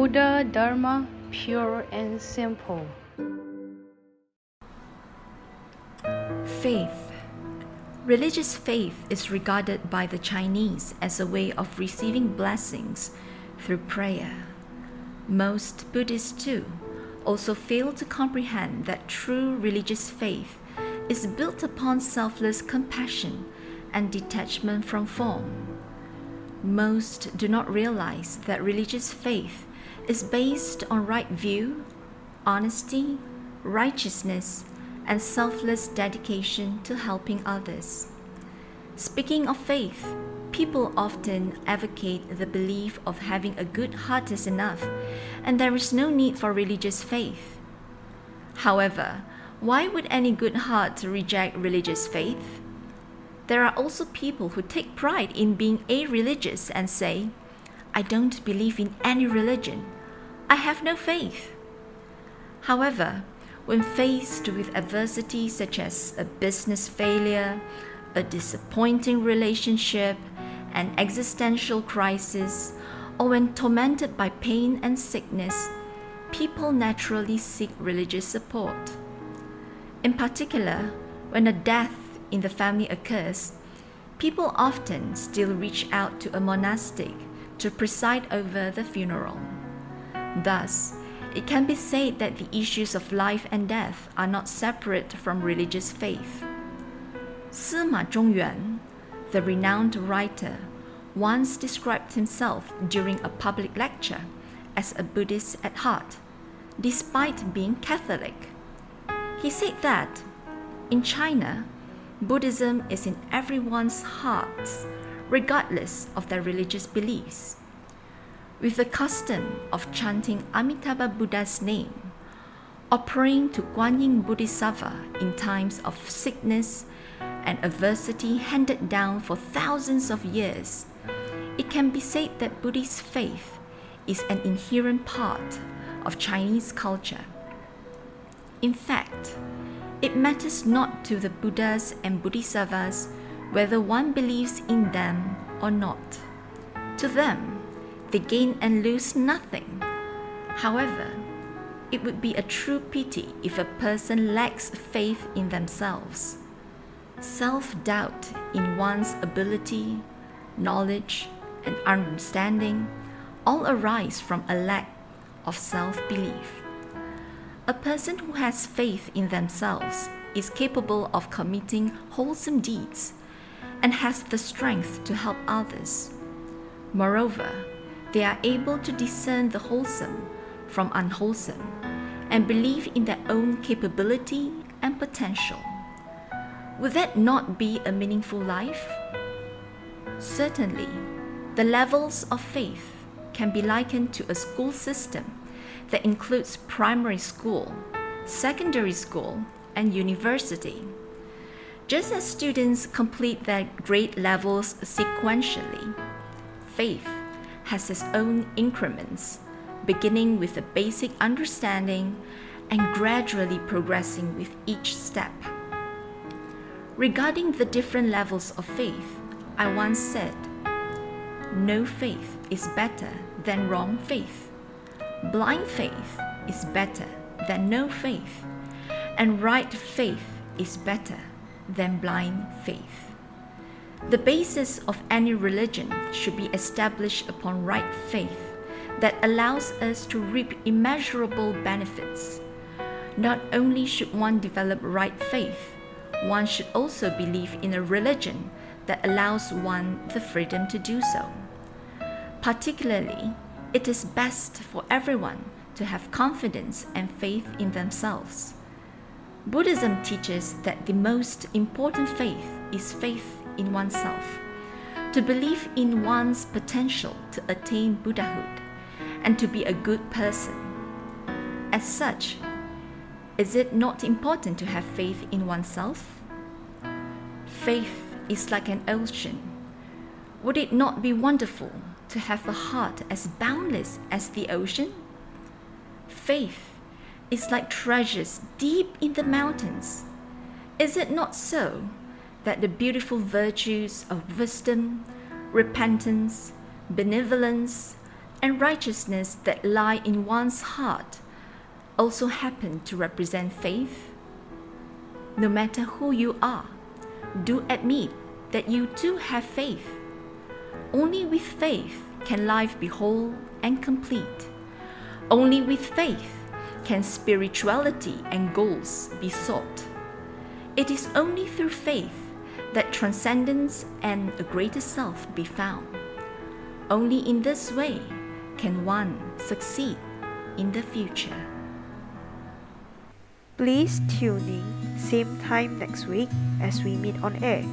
Buddha Dharma pure and simple. Faith. Religious faith is regarded by the Chinese as a way of receiving blessings through prayer. Most Buddhists, too, also fail to comprehend that true religious faith is built upon selfless compassion and detachment from form. Most do not realize that religious faith is based on right view, honesty, righteousness, and selfless dedication to helping others. Speaking of faith, people often advocate the belief of having a good heart is enough, and there is no need for religious faith. However, why would any good heart reject religious faith? There are also people who take pride in being a religious and say, I don't believe in any religion. I have no faith. However, when faced with adversity such as a business failure, a disappointing relationship, an existential crisis, or when tormented by pain and sickness, people naturally seek religious support. In particular, when a death in the family occurs, people often still reach out to a monastic to preside over the funeral. Thus, it can be said that the issues of life and death are not separate from religious faith. Sima Zhongyuan, the renowned writer, once described himself during a public lecture as a Buddhist at heart, despite being Catholic. He said that in China, Buddhism is in everyone's hearts, regardless of their religious beliefs with the custom of chanting Amitabha Buddha's name or praying to Guanyin Bodhisattva in times of sickness and adversity handed down for thousands of years, it can be said that Buddhist faith is an inherent part of Chinese culture. In fact, it matters not to the Buddhas and Bodhisattvas whether one believes in them or not. To them, they gain and lose nothing. However, it would be a true pity if a person lacks faith in themselves. Self doubt in one's ability, knowledge, and understanding all arise from a lack of self belief. A person who has faith in themselves is capable of committing wholesome deeds and has the strength to help others. Moreover, they are able to discern the wholesome from unwholesome and believe in their own capability and potential. Would that not be a meaningful life? Certainly, the levels of faith can be likened to a school system that includes primary school, secondary school, and university. Just as students complete their grade levels sequentially, faith has its own increments, beginning with a basic understanding and gradually progressing with each step. Regarding the different levels of faith, I once said, No faith is better than wrong faith. Blind faith is better than no faith. And right faith is better than blind faith. The basis of any religion should be established upon right faith that allows us to reap immeasurable benefits. Not only should one develop right faith, one should also believe in a religion that allows one the freedom to do so. Particularly, it is best for everyone to have confidence and faith in themselves. Buddhism teaches that the most important faith is faith in oneself, to believe in one's potential to attain Buddhahood, and to be a good person. As such, is it not important to have faith in oneself? Faith is like an ocean. Would it not be wonderful to have a heart as boundless as the ocean? Faith is like treasures deep in the mountains. Is it not so? That the beautiful virtues of wisdom, repentance, benevolence, and righteousness that lie in one's heart also happen to represent faith? No matter who you are, do admit that you too have faith. Only with faith can life be whole and complete. Only with faith can spirituality and goals be sought. It is only through faith that transcendence and a greater self be found. Only in this way can one succeed in the future. Please tune in same time next week as we meet on air.